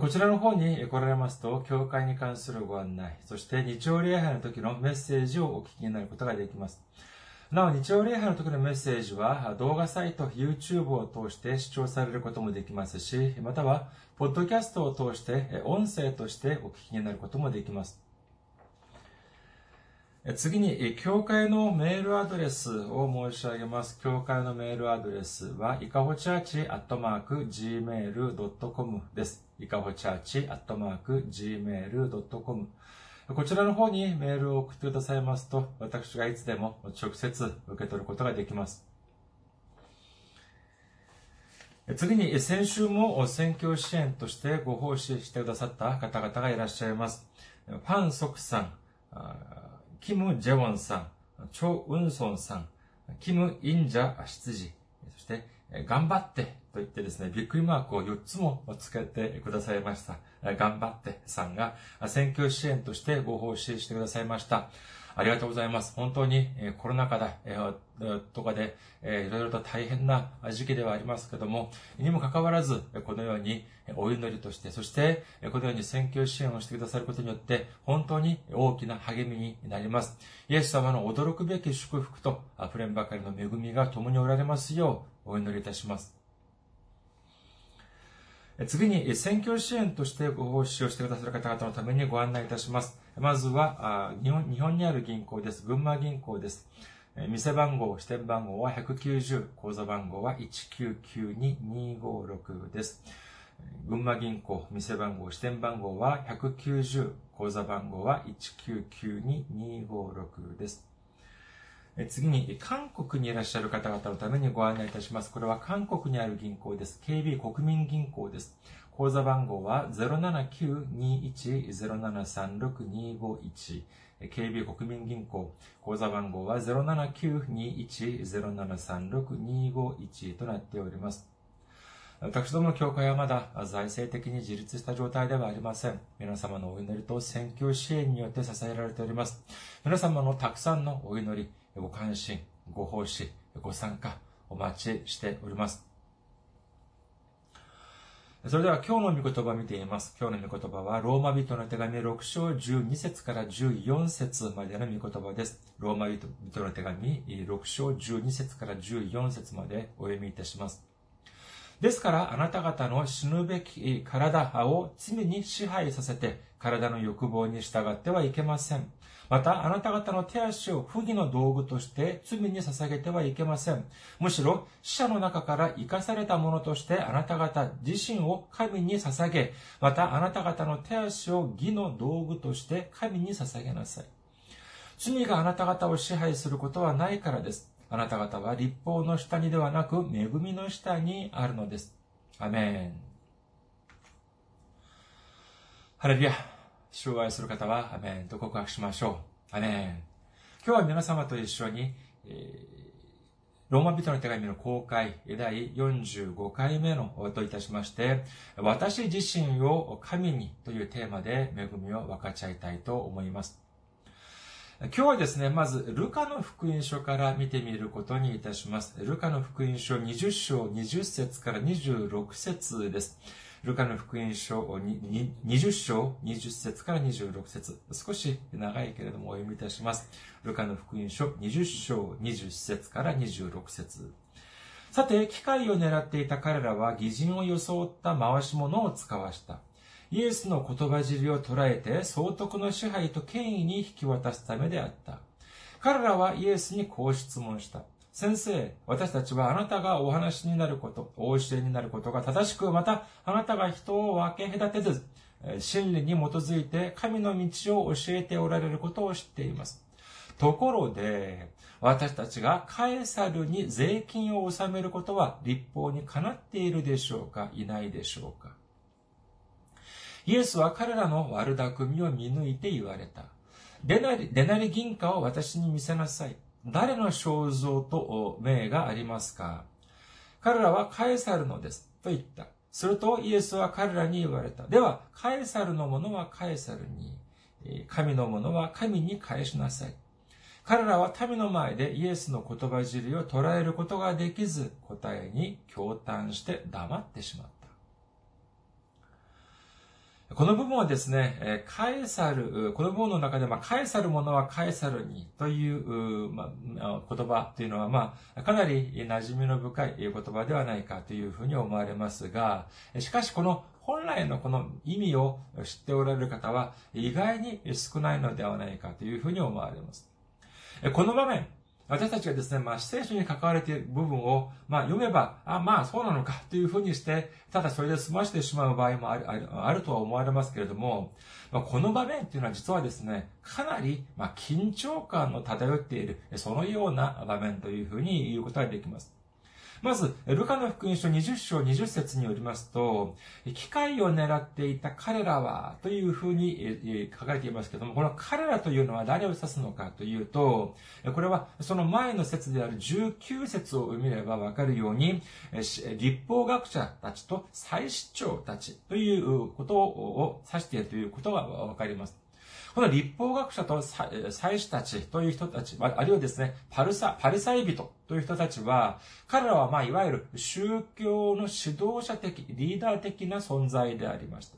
こちらの方に来られますと、教会に関するご案内、そして日曜礼拝の時のメッセージをお聞きになることができます。なお、日曜礼拝の時のメッセージは、動画サイト、YouTube を通して視聴されることもできますし、または、ポッドキャストを通して、音声としてお聞きになることもできます。次に、教会のメールアドレスを申し上げます。教会のメールアドレスは、いかほチャーチアットマーク gmail.com です。いかほチャーチアットマーク gmail.com こちらの方にメールを送ってくださいますと、私がいつでも直接受け取ることができます。次に、先週も選挙支援としてご奉仕してくださった方々がいらっしゃいます。ファン・ソクさん、キム・ジェウォンさん、チョ・ウンソンさん、キム・インジャ・執事、そして、頑張ってと言ってですね、ビックリマークを4つもつけてくださいました。頑張ってさんが選挙支援としてご奉仕してくださいました。ありがとうございます。本当にえコロナ禍だえとかでいろいろと大変な時期ではありますけども、にもかかわらず、このようにお祈りとして、そしてこのように選挙支援をしてくださることによって、本当に大きな励みになります。イエス様の驚くべき祝福と溢れんばかりの恵みが共におられますようお祈りいたします。次に、選挙支援としてご奉仕をしてくださる方々のためにご案内いたします。まずは、日本日本にある銀行です。群馬銀行です。店番号、支店番号は190、口座番号は1992256です。群馬銀行、店番号、支店番号は190、口座番号は1992256です。次に、韓国にいらっしゃる方々のためにご案内いたします。これは韓国にある銀行です。KB 国民銀行です。口座番号は079-21-0736-251。KB 国民銀行。口座番号は079-21-0736-251となっております。私どもの教会はまだ財政的に自立した状態ではありません。皆様のお祈りと選挙支援によって支えられております。皆様のたくさんのお祈り、ご関心、ご奉仕、ご参加、お待ちしております。それでは今日の御言葉を見ています。今日の御言葉は、ローマ人の手紙6章12節から14節までの御言葉です。ローマ人の手紙6章12節から14節までお読みいたします。ですから、あなた方の死ぬべき体を罪に支配させて、体の欲望に従ってはいけません。また、あなた方の手足を不義の道具として罪に捧げてはいけません。むしろ、死者の中から生かされたものとしてあなた方自身を神に捧げ、またあなた方の手足を義の道具として神に捧げなさい。罪があなた方を支配することはないからです。あなた方は立法の下にではなく、恵みの下にあるのです。アメン。ハレルヤ。主を愛する方は、アメンと告白しましょう。アメン。今日は皆様と一緒に、えー、ローマ人の手紙の公開第45回目のといたしまして、私自身を神にというテーマで恵みを分かち合いたいと思います。今日はですね、まず、ルカの福音書から見てみることにいたします。ルカの福音書20章20節から26節です。ルカの福音書20章20節から26節少し長いけれどもお読みいたします。ルカの福音書20章20節から26節さて、機会を狙っていた彼らは偽人を装った回し物を使わした。イエスの言葉尻を捉えて総督の支配と権威に引き渡すためであった。彼らはイエスにこう質問した。先生、私たちはあなたがお話になること、お教えになることが正しく、またあなたが人を分け隔てず、真理に基づいて神の道を教えておられることを知っています。ところで、私たちがカエサルに税金を納めることは立法にかなっているでしょうか？いないでしょうか？イエスは彼らの悪巧みを見抜いて言われた。デナリ、デナリ銀貨を私に見せなさい。誰の肖像と名がありますか？彼らはカエサルのです。と言った。するとイエスは彼らに言われた。では、カエサルのものはカエサルに、神のものは神に返しなさい。彼らは民の前でイエスの言葉尻を捉えることができず、答えに驚嘆して黙ってしまった。この部分はですね、カエサル、この部分の中で、まあ、カエサルものはカエサルにという、まあ、言葉というのは、まあ、かなり馴染みの深い言葉ではないかというふうに思われますが、しかしこの本来のこの意味を知っておられる方は意外に少ないのではないかというふうに思われます。この場面、私たちがですね、まあ、聖書に関われている部分を、まあ、読めば、あ、まあ、そうなのかというふうにして、ただそれで済ましてしまう場合もある、あるあるとは思われますけれども、まあ、この場面というのは実はですね、かなり、まあ、緊張感の漂っている、そのような場面というふうに言うことができます。まず、ルカの福音書20章20節によりますと、機会を狙っていた彼らは、というふうに書かれていますけども、この彼らというのは誰を指すのかというと、これはその前の説である19節を見ればわかるように、立法学者たちと祭司長たちということを指しているということがわかります。この立法学者と祭司たちという人たち、あるいはですね、パルサ、パリサイ人という人たちは、彼らはまあ、いわゆる宗教の指導者的、リーダー的な存在でありまし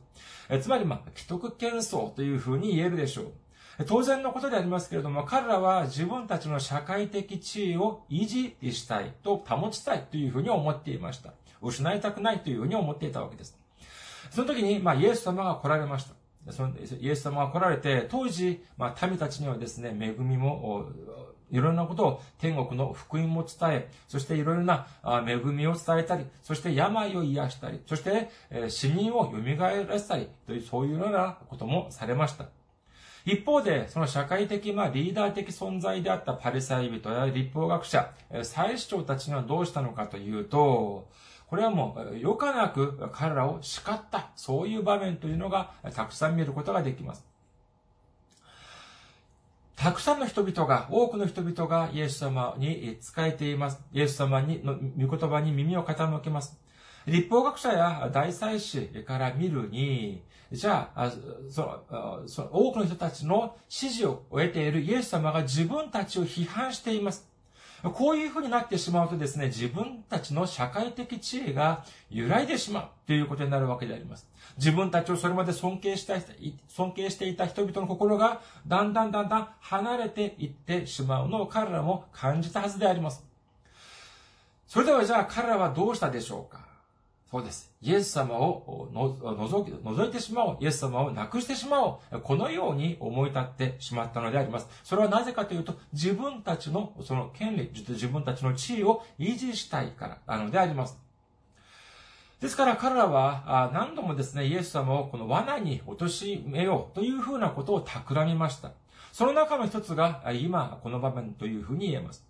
た。つまりまあ、既得権層というふうに言えるでしょう。当然のことでありますけれども、彼らは自分たちの社会的地位を維持したいと保ちたいというふうに思っていました。失いたくないというふうに思っていたわけです。その時に、まあ、イエス様が来られました。そのイエス様が来られて、当時、まあ、民たちにはですね、恵みも、いろんなことを天国の福音も伝え、そしていろいろな恵みを伝えたり、そして病を癒したり、そして死人を蘇らせたり、という、そういうようなこともされました。一方で、その社会的、まあ、リーダー的存在であったパリサイ人や立法学者、祭司長たちがどうしたのかというと、これはもう、よかなく彼らを叱った、そういう場面というのがたくさん見ることができます。たくさんの人々が、多くの人々がイエス様に仕えています。イエス様にの御言葉に耳を傾けます。立法学者や大祭司から見るに、じゃあ、そのその多くの人たちの支持を得ているイエス様が自分たちを批判しています。こういうふうになってしまうとですね、自分たちの社会的地位が揺らいでしまうということになるわけであります。自分たちをそれまで尊敬した尊敬していた人々の心がだんだんだんだん離れていってしまうのを彼らも感じたはずであります。それではじゃあ彼らはどうしたでしょうかそうです。イエス様を覗いてしまおう。イエス様をなくしてしまおう。このように思い立ってしまったのであります。それはなぜかというと、自分たちのその権利、自分たちの地位を維持したいからなのであります。ですから彼らは何度もですね、イエス様をこの罠に落としめようというふうなことを企みました。その中の一つが今この場面というふうに言えます。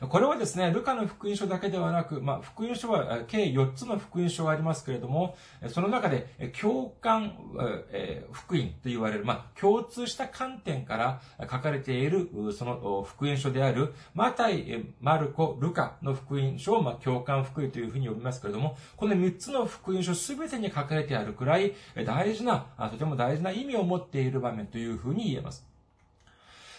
これはですね、ルカの福音書だけではなく、まあ、福音書は計4つの福音書がありますけれども、その中で共感、え福音と言われる、まあ、共通した観点から書かれている、その福音書である、マタイ、マルコ、ルカの福音書を、まあ、共感福音というふうに呼びますけれども、この3つの福音書すべてに書かれてあるくらい大事な、とても大事な意味を持っている場面というふうに言えます。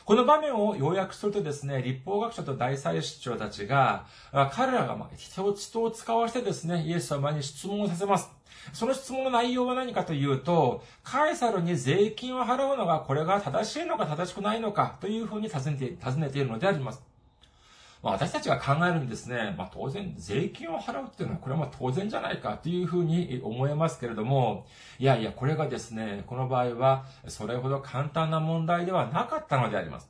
この場面を要約するとですね、立法学者と大祭司長たちが、彼らが人を使わせてですね、イエス様に質問をさせます。その質問の内容は何かというと、カエサルに税金を払うのがこれが正しいのか正しくないのかというふうに尋ねて、尋ねているのであります。まあ、私たちが考えるにですね、まあ、当然、税金を払うっていうのは、これはまあ当然じゃないかというふうに思えますけれども、いやいや、これがですね、この場合は、それほど簡単な問題ではなかったのであります。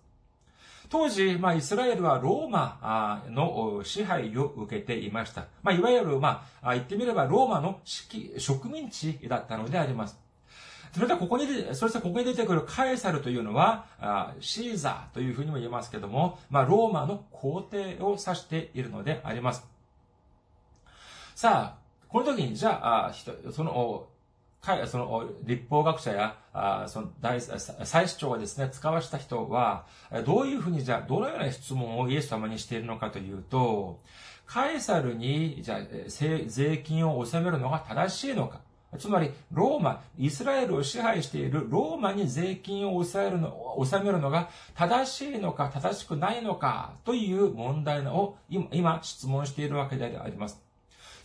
当時、まあ、イスラエルはローマの支配を受けていました。まあ、いわゆる、まあ、言ってみればローマの植民地だったのであります。それでここに、そしてここに出てくるカエサルというのは、シーザーというふうにも言えますけども、まあ、ローマの皇帝を指しているのであります。さあ、この時に、じゃあ、その、その、立法学者や、あその大、祭司長がですね、使わした人は、どういうふうに、じゃあ、どのような質問をイエス様にしているのかというと、カエサルに、じゃあ、税金を納めるのが正しいのか。つまり、ローマ、イスラエルを支配しているローマに税金を抑えるの、納めるのが正しいのか正しくないのかという問題を今質問しているわけであります。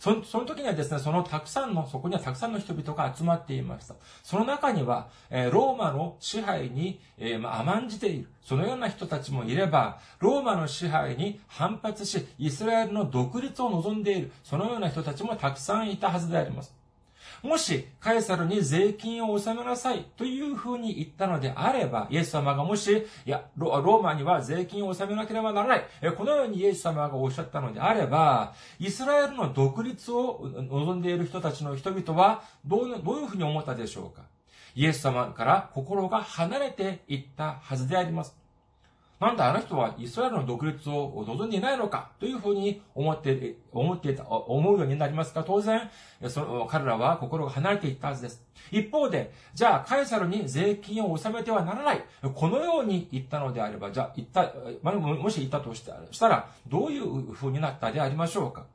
そのその時にはですね、そのたくさんの、そこにはたくさんの人々が集まっていました。その中には、えー、ローマの支配に、えー、ま、甘んじている。そのような人たちもいれば、ローマの支配に反発し、イスラエルの独立を望んでいる。そのような人たちもたくさんいたはずであります。もし、カエサルに税金を納めなさいというふうに言ったのであれば、イエス様がもし、いや、ローマには税金を納めなければならない。このようにイエス様がおっしゃったのであれば、イスラエルの独立を望んでいる人たちの人々は、どうどういうふうに思ったでしょうか？イエス様から心が離れていったはずであります。なんだあの人はイスラエルの独立を望んでいないのかというふうに思って、思っていた、思うようになりますが、当然、その、彼らは心が離れていったはずです。一方で、じゃあ、カエサルに税金を納めてはならない。このように言ったのであれば、じゃあ、言った、もし言ったとしたら、どういうふうになったでありましょうか？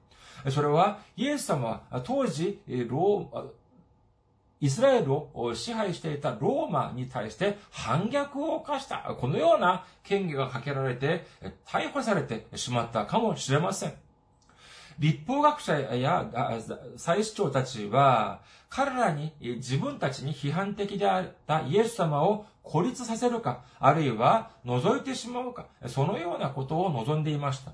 それは、イエス様は当時、ロー、イスラエルを支配していたローマに対して反逆を犯した、このような権限がかけられて、逮捕されてしまったかもしれません。立法学者や祭司長たちは、彼らに自分たちに批判的であったイエス様を孤立させるか、あるいは除いてしまうか、そのようなことを望んでいました。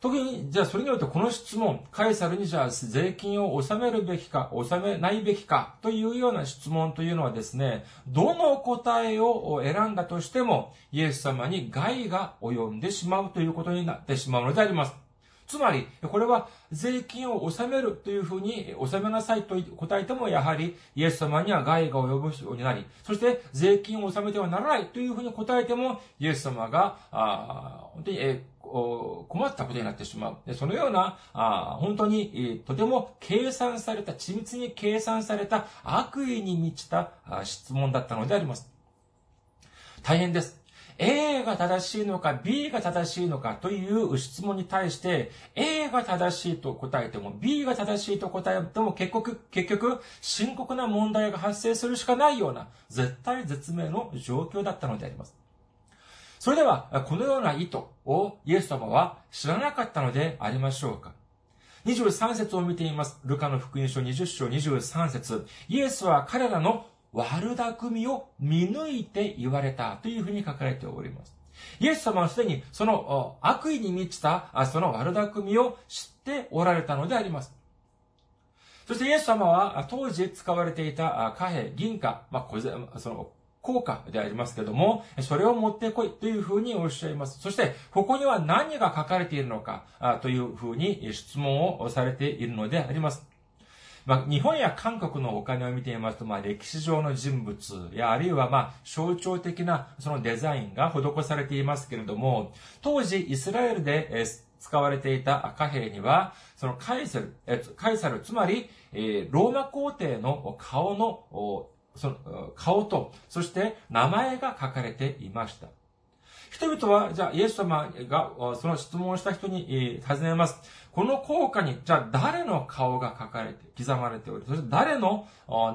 時に、じゃあそれによってこの質問、カエサルにじゃあ税金を納めるべきか、納めないべきかというような質問というのはですね、どの答えを選んだとしても、イエス様に害が及んでしまうということになってしまうのであります。つまり、これは税金を納めるというふうに納めなさいと答えても、やはりイエス様には害が及ぶようになり、そして税金を納めてはならないというふうに答えても、イエス様が、あ本当に、え困ったことになってしまう。そのような、あ本当に、とても計算された、緻密に計算された悪意に満ちた質問だったのであります。大変です。A が正しいのか B が正しいのかという質問に対して A が正しいと答えても B が正しいと答えても結局、結局深刻な問題が発生するしかないような絶対絶命の状況だったのであります。それでは、このような意図をイエス様は知らなかったのでありましょうか23節を見ています。ルカの福音書20章23節イエスは彼らの悪巧みを見抜いて言われたというふうに書かれております。イエス様はすでにその悪意に満ちたその悪巧みを知っておられたのであります。そしてイエス様は当時使われていた貨幣、銀貨、まあ、その効果でありますけども、それを持ってこいというふうにおっしゃいます。そして、ここには何が書かれているのかというふうに質問をされているのであります。まあ、日本や韓国のお金を見ていますと、まあ、歴史上の人物や、あるいは、まあ、象徴的なそのデザインが施されていますけれども、当時、イスラエルで使われていた貨幣には、そのカイサル、カイサル、つまり、ローマ皇帝の顔のその顔と、そして名前が書かれていました。人々は、じゃあ、イエス様が、その質問をした人に、尋ねます。この効果に、じゃあ、誰の顔が書かれて、刻まれており、そして誰の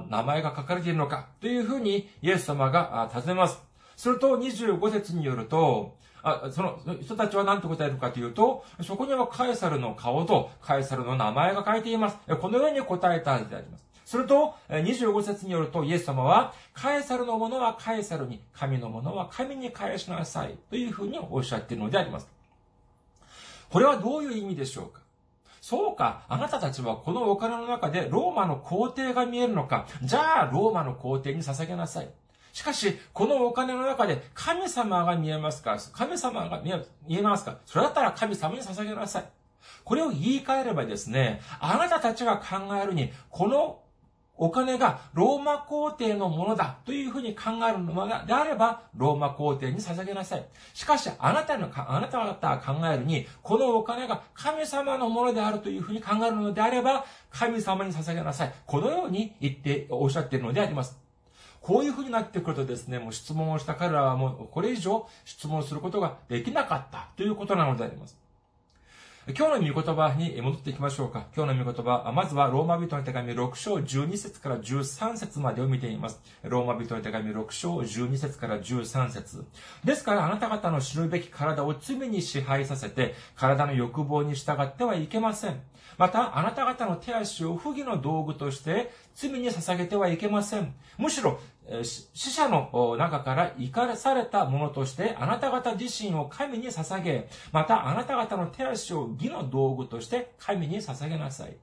名前が書かれているのか、というふうに、イエス様が尋ねます。すると、25節によると、あその人たちは何と答えるかというと、そこにはカエサルの顔とカエサルの名前が書いています。このように答えたであります。すると、25節によるとイエス様は、カエサルのものはカエサルに、神のものは神に返しなさい、というふうにおっしゃっているのであります。これはどういう意味でしょうか？そうか、あなたたちはこのお金の中でローマの皇帝が見えるのか。じゃあ、ローマの皇帝に捧げなさい。しかし、このお金の中で神様が見えますか？神様が見えますか？それだったら神様に捧げなさい。これを言い換えればですね、あなたたちが考えるに、このお金がローマ皇帝のものだというふうに考えるのであれば、ローマ皇帝に捧げなさい。しかし、あなたの、あなた方が考えるに、このお金が神様のものであるというふうに考えるのであれば、神様に捧げなさい。このように言って、おっしゃっているのであります。こういうふうになってくるとですね、もう質問をした彼らはもうこれ以上質問することができなかったということなのであります。今日の御言葉に戻っていきましょうか。今日の御言葉、まずはローマ人の手紙6章12節から13節までを見ています。ローマ人の手紙6章12節から13節ですからあなた方の知るべき体を罪に支配させて、体の欲望に従ってはいけません。また、あなた方の手足を不義の道具として罪に捧げてはいけません。むしろ、死者の中から怒らされたものとして、あなた方自身を神に捧げ、またあなた方の手足を義の道具として神に捧げなさい。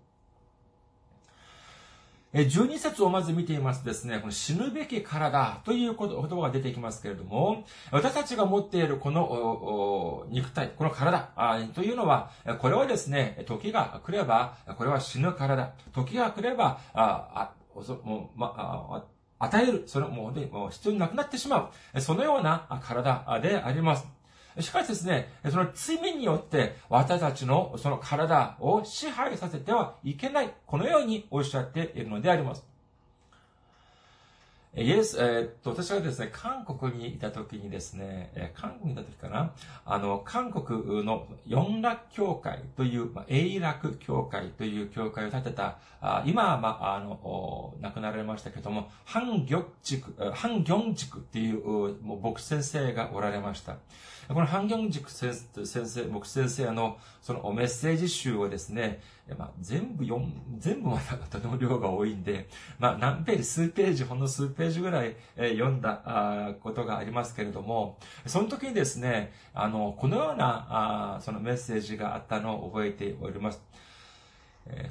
12節をまず見ていますですね、この死ぬべき体という言葉が出てきますけれども、私たちが持っているこの肉体、この体というのは、これはですね、時が来れば、これは死ぬ体。時が来れば、あ、あ、もう、ま、あ、与える、それも、もう必要なくなってしまう。そのような体であります。しかしですね、その罪によって私たちのその体を支配させてはいけない。このようにおっしゃっているのであります。イエス、えー、っと、私はですね、韓国にいた時にですね、えー、韓国にいた時かな、あの、韓国の四楽教会という、まあ、永楽教会という教会を建てた、あ今は、まあ、あの、亡くなられましたけども、ハンギョク、ハンギョンクっていう、もう牧師先生がおられました。このハンギョン塾先生、牧師先生のそのメッセージ集をですね、まあ、全部読ん、全部またとても量が多いんで、まあ、何ページ、数ページ、ほんの数ページぐらい、読んだことがありますけれども、その時にですね、あの、このような、あそのメッセージがあったのを覚えております。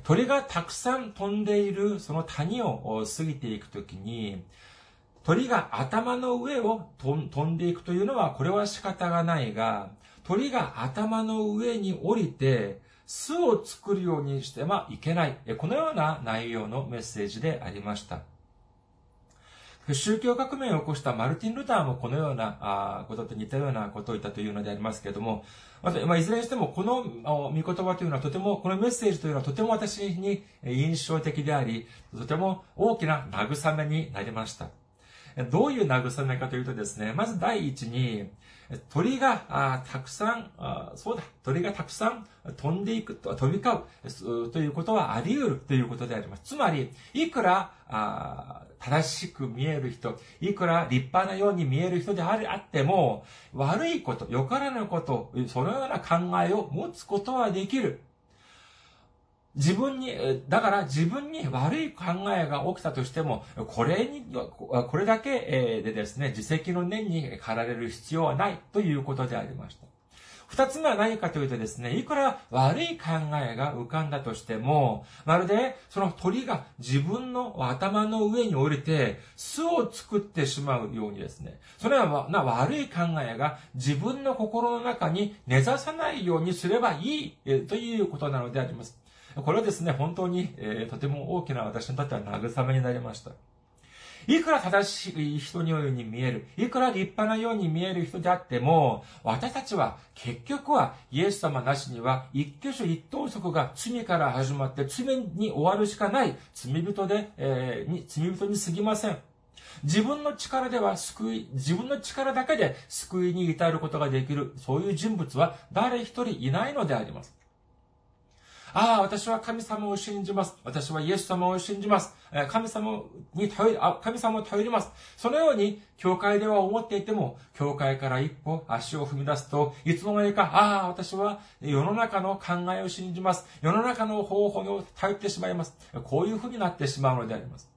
鳥がたくさん飛んでいるその谷を過ぎていくときに、鳥が頭の上を飛んでいくというのは、これは仕方がないが、鳥が頭の上に降りて、巣を作るようにしてはいけない。このような内容のメッセージでありました。宗教革命を起こしたマルティン・ルターもこのようなことと似たようなことを言ったというのでありますけれども、ま、あ、いずれにしても、この御言葉というのはとても、このメッセージというのはとても私に印象的であり、とても大きな慰めになりました。どういう慰めかというとですね、まず第一に、鳥がたくさん、そうだ、鳥がたくさん飛んでいく、飛び交うということはあり得るということであります。つまり、いくら正しく見える人、いくら立派なように見える人であっても、悪いこと、よからぬこと、そのような考えを持つことはできる。自分に、だから自分に悪い考えが起きたとしても、これに、これだけでですね、自責の念に駆られる必要はないということでありました。二つ目は何かというとですね、いくら悪い考えが浮かんだとしても、まるでその鳥が自分の頭の上に降りて巣を作ってしまうようにですね、それはな悪い考えが自分の心の中に根ざさないようにすればいいということなのであります。これはですね、本当に、えー、とても大きな私にとっては慰めになりました。いくら正しい人のように見える、いくら立派なように見える人であっても、私たちは結局はイエス様なしには一挙手一投足が罪から始まって罪に終わるしかない罪人で、えー、に罪人に過ぎません。自分の力では救い、自分の力だけで救いに至ることができる、そういう人物は誰一人いないのであります。ああ、私は神様を信じます。私はイエス様を信じます。神様に頼り、神様を頼ります。そのように、教会では思っていても、教会から一歩足を踏み出すと、いつの間にか、ああ、私は世の中の考えを信じます。世の中の方法を頼ってしまいます。こういうふうになってしまうのであります。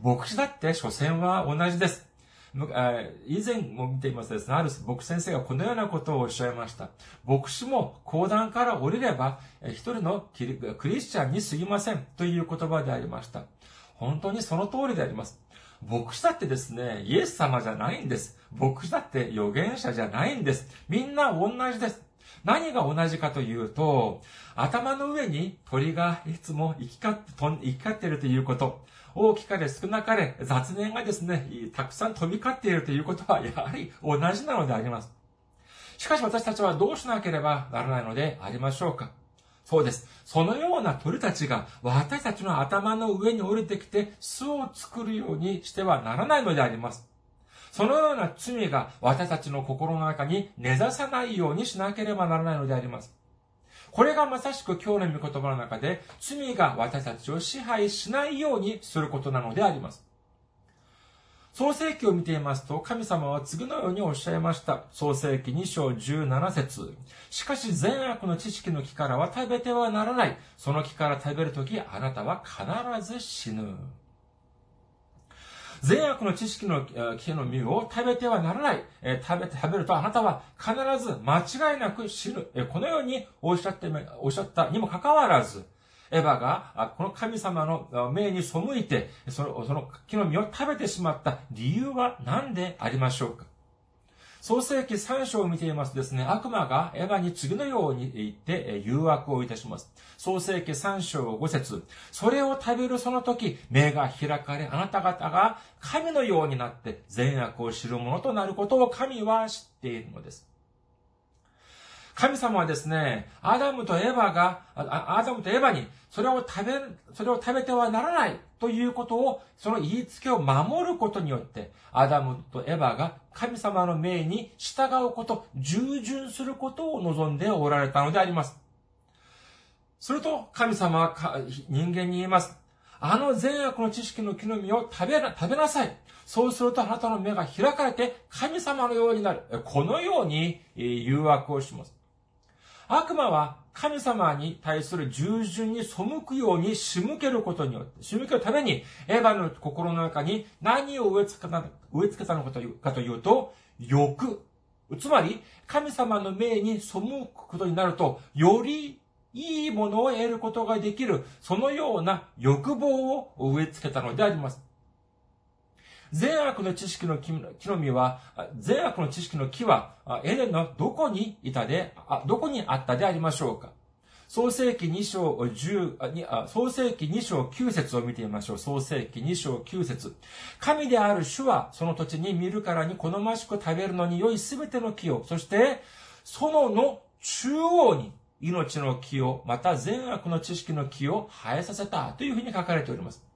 牧師だって、所詮は同じです。以前も見ていますですね、ある牧師先生がこのようなことをおっしゃいました。牧師も講談から降りれば、一人のクリスチャンに過ぎませんという言葉でありました。本当にその通りであります。牧師だってですね、イエス様じゃないんです。牧師だって預言者じゃないんです。みんな同じです。何が同じかというと、頭の上に鳥がいつも行き交って飛ん、行き交っているということ。大きかれ少なかれ雑念がですね、たくさん飛び交っているということは、やはり同じなのであります。しかし私たちはどうしなければならないのでありましょうかそうです。そのような鳥たちが私たちの頭の上に降りてきて巣を作るようにしてはならないのであります。そのような罪が私たちの心の中に根ざさないようにしなければならないのであります。これがまさしく今日の御言葉の中で罪が私たちを支配しないようにすることなのであります。創世記を見ていますと、神様は次のようにおっしゃいました。創世記2章17節しかし善悪の知識の木からは食べてはならない。その木から食べるとき、あなたは必ず死ぬ。善悪の知識の木の実を食べてはならない。食べて、食べるとあなたは必ず間違いなく死ぬ。このようにおっしゃって、おっしゃったにもかかわらず、エヴァが、この神様の命に背いて、その、その木の実を食べてしまった理由は何でありましょうか？創世記3章を見ていますとですね、悪魔がエヴァに次のように言って誘惑をいたします。創世記3章5節それを食べるその時、目が開かれ、あなた方が神のようになって善悪を知るものとなることを神は知っているのです。神様はですね、アダムとエヴァが、アダムとエヴァに、それを食べ、それを食べてはならないということを、その言いつけを守ることによって、アダムとエヴァが神様の命に従うこと、従順することを望んでおられたのであります。すると、神様は人間に言います。あの善悪の知識の木の実を食べな、食べなさい。そうするとあなたの目が開かれて神様のようになる。このように誘惑をします。悪魔は神様に対する従順に背くように仕向けることによって、仕向けるために、エヴァの心の中に何を植え付けた植え付けたのかというかというと、欲。つまり、神様の命に背くことになると、よりいいものを得ることができる、そのような欲望を植え付けたのであります。善悪の知識の木の実は、善悪の知識の木は、エデンのどこにいたで、どこにあったでありましょうか創世記2章10、創世記2章9節を見てみましょう。創世記2章9節神である主は、その土地に見るからに好ましく食べるのに良いすべての木を、そして、園の中央に命の木を、また善悪の知識の木を生えさせたというふうに書かれております。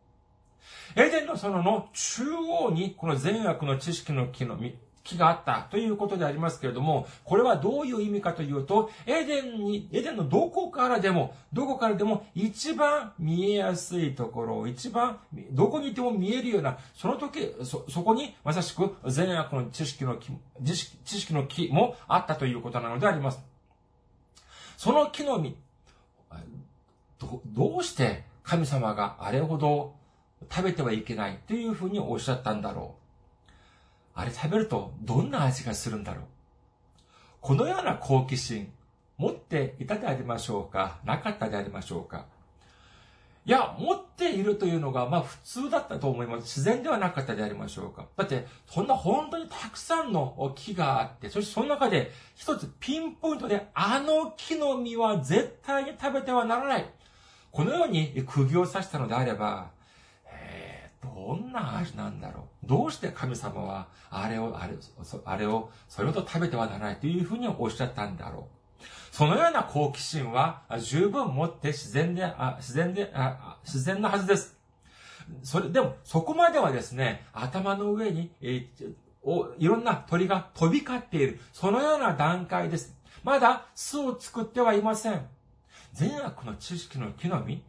エデンの園の中央にこの善悪の知識の木の実木があったということでありますけれども、これはどういう意味かというと、エデンに、エデンのどこからでも、どこからでも一番見えやすいところ、一番、どこにいても見えるような、その時、そ、そこにまさしく善悪の知識の木、知識知識の木もあったということなのであります。その木の実、ど、どうして神様があれほど食べてはいけないというふうにおっしゃったんだろう。あれ食べるとどんな味がするんだろう。このような好奇心、持っていたでありましょうかなかったでありましょうかいや、持っているというのが、まあ普通だったと思います。自然ではなかったでありましょうか。だって、そんな本当にたくさんの木があって、そしてその中で一つピンポイントで、あの木の実は絶対に食べてはならない。このように釘を刺したのであれば、どんな味なんだろうどうして神様は、あれを、あれ、あれを、それほど食べてはならないというふうにおっしゃったんだろう。そのような好奇心は十分持って自然で、あ自然であ、自然なはずです。それ、でも、そこまではですね、頭の上に、え、おいろんな鳥が飛び交っている、そのような段階です。まだ巣を作ってはいません。善悪の知識の木の実、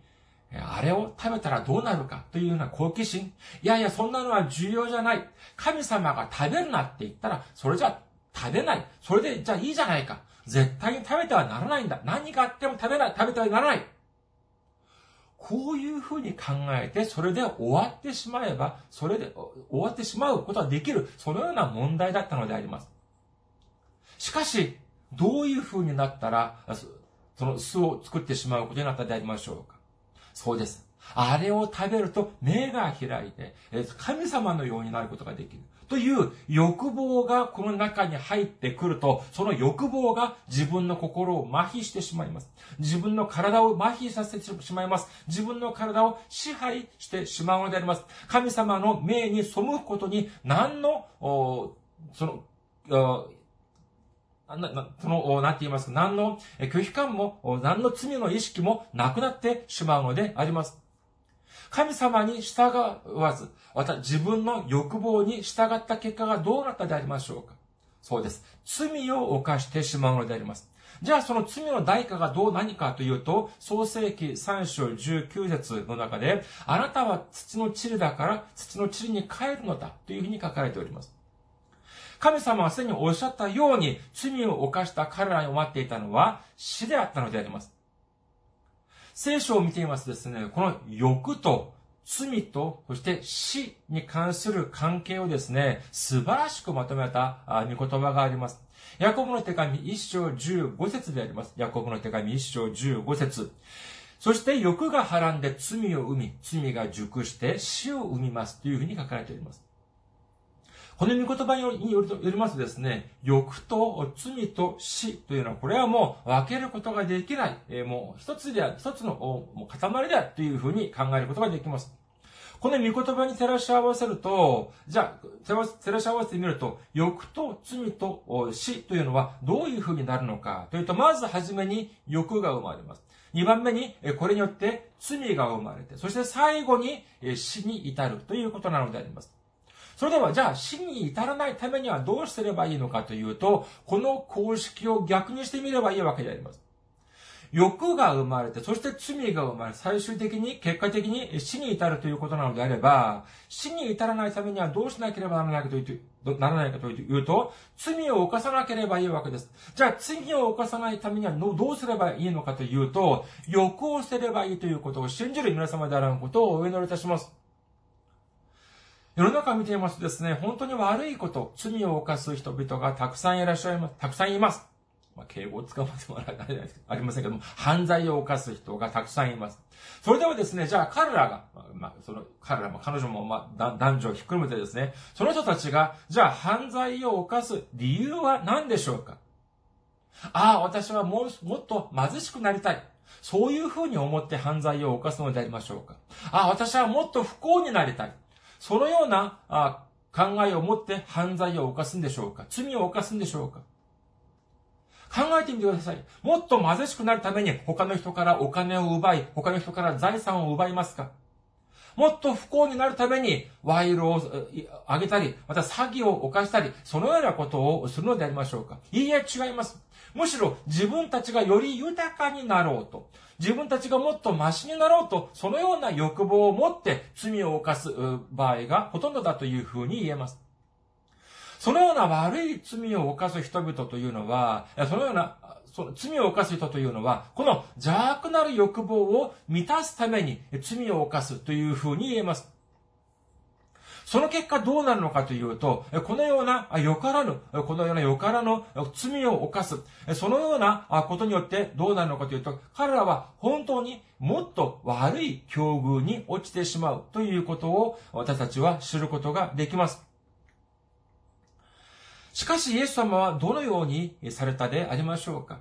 あれを食べたらどうなるかというような好奇心。いやいや、そんなのは重要じゃない。神様が食べるなって言ったら、それじゃ食べない。それで、じゃあいいじゃないか。絶対に食べてはならないんだ。何があっても食べない、食べてはならない。こういうふうに考えて、それで終わってしまえば、それで終わってしまうことができる、そのような問題だったのであります。しかし、どういうふうになったら、その巣を作ってしまうことになったでありましょうか。そうです。あれを食べると目が開いて、神様のようになることができる。という欲望がこの中に入ってくると、その欲望が自分の心を麻痺してしまいます。自分の体を麻痺させてしまいます。自分の体を支配してしまうのであります。神様の命に背くことに何の、その、その、なんて言いますか、何の拒否感も、何の罪の意識もなくなってしまうのであります。神様に従わず、また自分の欲望に従った結果がどうなったでありましょうか？そうです。罪を犯してしまうのであります。じゃあその罪の代価がどう何かというと、創世記3章19節の中で、あなたは土の塵だから土の塵に帰るのだというふうに書かれております。神様はすでにおっしゃったように罪を犯した彼らに待っていたのは死であったのであります。聖書を見ていますですね、この欲と罪と、そして死に関する関係をですね、素晴らしくまとめた御言葉があります。ヤコブの手紙一章15節であります。ヤコブの手紙一章15節そして欲がはらんで罪を生み、罪が熟して死を生みますというふうに書かれております。この御言葉によりますとですね、欲と罪と死というのは、これはもう分けることができない、え、もう一つである、一つの塊であるというふうに考えることができます。この御言葉に照らし合わせると、じゃあ、照らし合わせてみると、欲と罪と死というのはどういうふうになるのかというと、まずはじめに欲が生まれます。二番目に、これによって罪が生まれて、そして最後に死に至るということなのであります。それでは、じゃあ死に至らないためにはどうすればいいのかというと、この公式を逆にしてみればいいわけであります。欲が生まれて、そして罪が生まれ、最終的に、結果的に死に至るということなのであれば、死に至らないためにはどうしなければならないかという、ならないかというと、罪を犯さなければいいわけです。じゃあ、罪を犯さないためにはどうすればいいのかというと、欲を捨てればいいということを信じる皆様であることをお祈りいたします。世の中見ていますとですね、本当に悪いこと、罪を犯す人々がたくさんいらっしゃいます。たくさんいます。まあ、敬語を使わせてもらえないありませんけども、犯罪を犯す人がたくさんいます。それではですね、じゃあ彼らが、まあ、その、彼らも彼女も、まあ、男女をひっくるめてですね、その人たちが、じゃあ犯罪を犯す理由は何でしょうか？ああ、私はもう、もっと貧しくなりたい。そういうふうに思って犯罪を犯すのでありましょうか？ああ、私はもっと不幸になりたい。そのような考えを持って犯罪を犯すんでしょうか？罪を犯すんでしょうか？考えてみてください。もっと貧しくなるために他の人からお金を奪い、他の人から財産を奪いますか？もっと不幸になるために賄賂をあげたり、また詐欺を犯したり、そのようなことをするのでありましょうか？いいえ、違います。むしろ自分たちがより豊かになろうと。自分たちがもっとマシになろうと、そのような欲望を持って罪を犯す場合がほとんどだというふうに言えます。そのような悪い罪を犯す人々というのは、そのようなその罪を犯す人というのは、この邪悪なる欲望を満たすために罪を犯すというふうに言えます。その結果どうなるのかというと、このようなよからぬ、このようなよからぬ罪を犯す、そのようなことによってどうなるのかというと、彼らは本当にもっと悪い境遇に落ちてしまうということを私たちは知ることができます。しかしイエス様はどのようにされたでありましょうか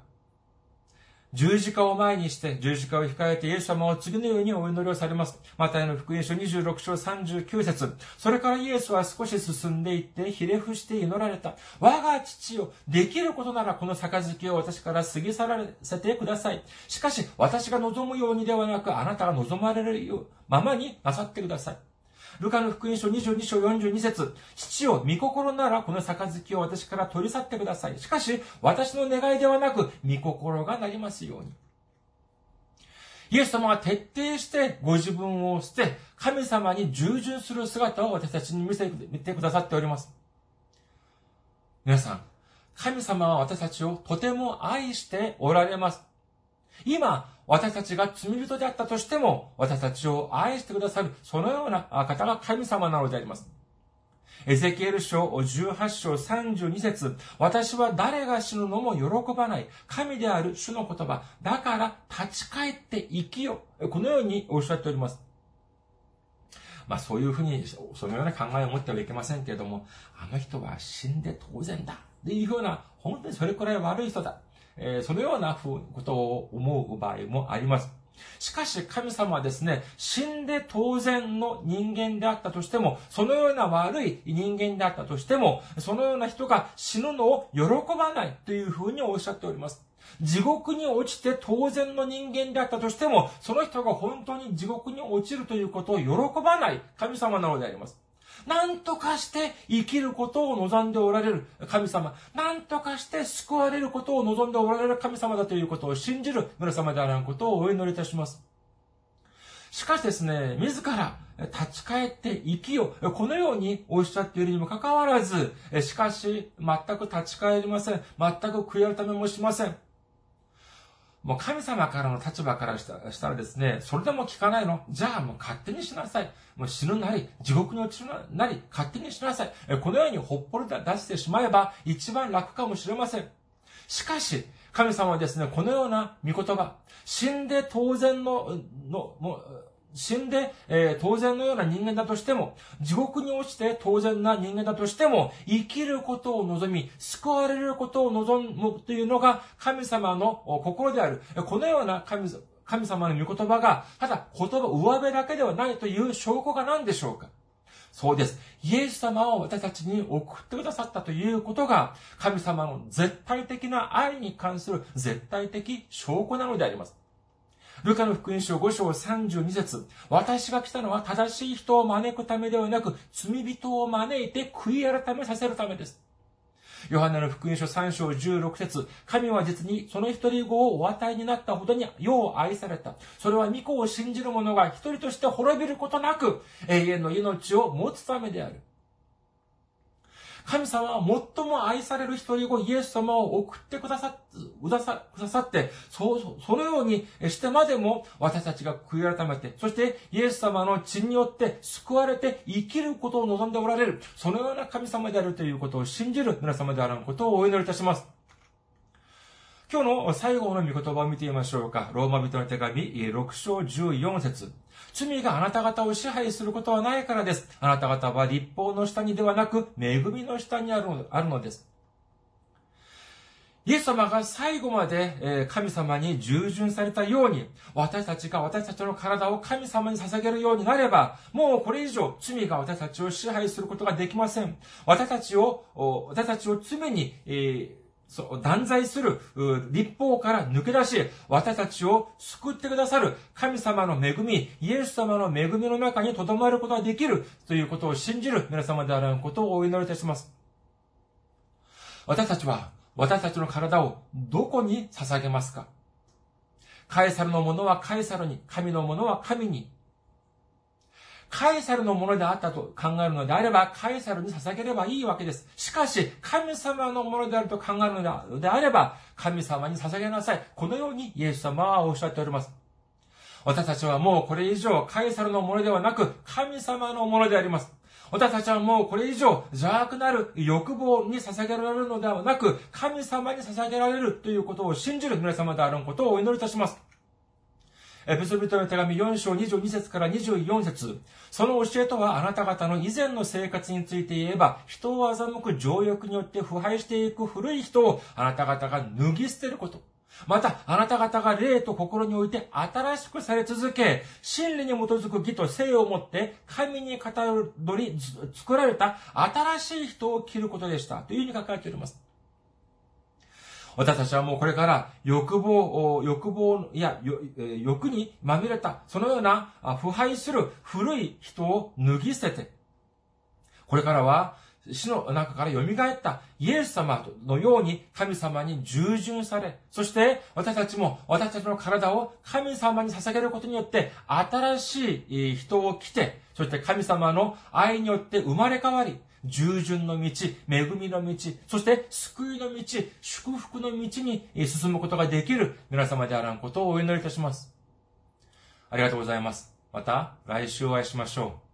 十字架を前にして、十字架を控えてイエス様は次のようにお祈りをされます。マタイの福音書26章39節それからイエスは少し進んでいって、ひれ伏して祈られた。我が父よ、できることならこの杯を私から過ぎ去らせてください。しかし、私が望むようにではなく、あなたが望まれるままになさってください。ルカの福音書22章42節父よ、御心ならこの杯を私から取り去ってください。しかし、私の願いではなく、御心がなりますように。イエス様は徹底してご自分を捨て、神様に従順する姿を私たちに見せてくださっております。皆さん、神様は私たちをとても愛しておられます。今、私たちが罪人であったとしても、私たちを愛してくださる、そのような方が神様なのであります。エゼキエル書18章32節私は誰が死ぬのも喜ばない。神である主の言葉。だから立ち返って生きよ。このようにおっしゃっております。まあそういうふうに、そのような考えを持ってはいけませんけれども、あの人は死んで当然だ。っていうふうな、本当にそれくらい悪い人だ。えー、そのようなことを思う場合もあります。しかし神様はですね、死んで当然の人間であったとしても、そのような悪い人間であったとしても、そのような人が死ぬのを喜ばないというふうにおっしゃっております。地獄に落ちて当然の人間であったとしても、その人が本当に地獄に落ちるということを喜ばない神様なのであります。何とかして生きることを望んでおられる神様。何とかして救われることを望んでおられる神様だということを信じる皆様であることをお祈りいたします。しかしですね、自ら立ち返って生きよう。このようにおっしゃっているにもかかわらず、しかし全く立ち返りません。全く悔い改めもしません。もう神様からの立場からしたらですね、それでも聞かないの？じゃあもう勝手にしなさい。もう死ぬなり、地獄に落ちるなり、勝手にしなさい。このようにほっぽり出してしまえば一番楽かもしれません。しかし、神様はですね、このような御言葉、死んで当然の、の、もう、死んで、えー、当然のような人間だとしても、地獄に落ちて当然な人間だとしても、生きることを望み、救われることを望むというのが神様の心である。このような神神様の御言葉が、ただ言葉、上辺だけではないという証拠が何でしょうかそうです。イエス様を私たちに送ってくださったということが、神様の絶対的な愛に関する絶対的証拠なのであります。ルカの福音書5章32節私が来たのは正しい人を招くためではなく、罪人を招いて悔い改めさせるためです。ヨハネの福音書3章16節神は実にその一人子をお与えになったほどに世を愛された。それは御子を信じる者が一人として滅びることなく永遠の命を持つためである。神様は最も愛される一人子イエス様を送ってくださっ、くださ、くださって、そう、そのようにしてまでも私たちが悔い改めて、そしてイエス様の血によって救われて生きることを望んでおられる、そのような神様であるということを信じる皆様であることをお祈りいたします。今日の最後の御言葉を見てみましょうか。ローマ人の手紙6章14節罪があなた方を支配することはないからです。あなた方は立法の下にではなく、恵みの下にあるのあるのです。イエス様が最後まで神様に従順されたように、私たちが私たちの体を神様に捧げるようになれば、もうこれ以上罪が私たちを支配することができません。私たちを、私たちを罪に、えーそう、断罪する、立法から抜け出し、私たちを救ってくださる神様の恵み、イエス様の恵みの中に留まることができるということを信じる皆様であることをお祈りいたします。私たちは、私たちの体をどこに捧げますか？カエサルのものはカエサルに、神のものは神に、カエサルのものであったと考えるのであれば、カエサルに捧げればいいわけです。しかし、神様のものであると考えるのであれば、神様に捧げなさい。このようにイエス様はおっしゃっております。私たちはもうこれ以上、カエサルのものではなく、神様のものであります。私たちはもうこれ以上邪悪なる欲望に捧げられるのではなく、神様に捧げられるということを信じる皆様であることをお祈りいたします。エペソビトの手紙4章22節から24節その教えとはあなた方の以前の生活について言えば、人を欺く情欲によって腐敗していく古い人をあなた方が脱ぎ捨てること。また、あなた方が霊と心において新しくされ続け、真理に基づく義と性をもって、神に語り、作られた新しい人を切ることでした。というふうに書かれております。私たちはもうこれから欲望、欲望いや欲にまみれた、そのような腐敗する古い人を脱ぎ捨てて、これからは死の中から蘇ったイエス様のように神様に従順され、そして私たちも私たちの体を神様に捧げることによって新しい人を来て、そして神様の愛によって生まれ変わり、従順の道、恵みの道、そして救いの道、祝福の道に進むことができる皆様であらんことをお祈りいたします。ありがとうございます。また来週お会いしましょう。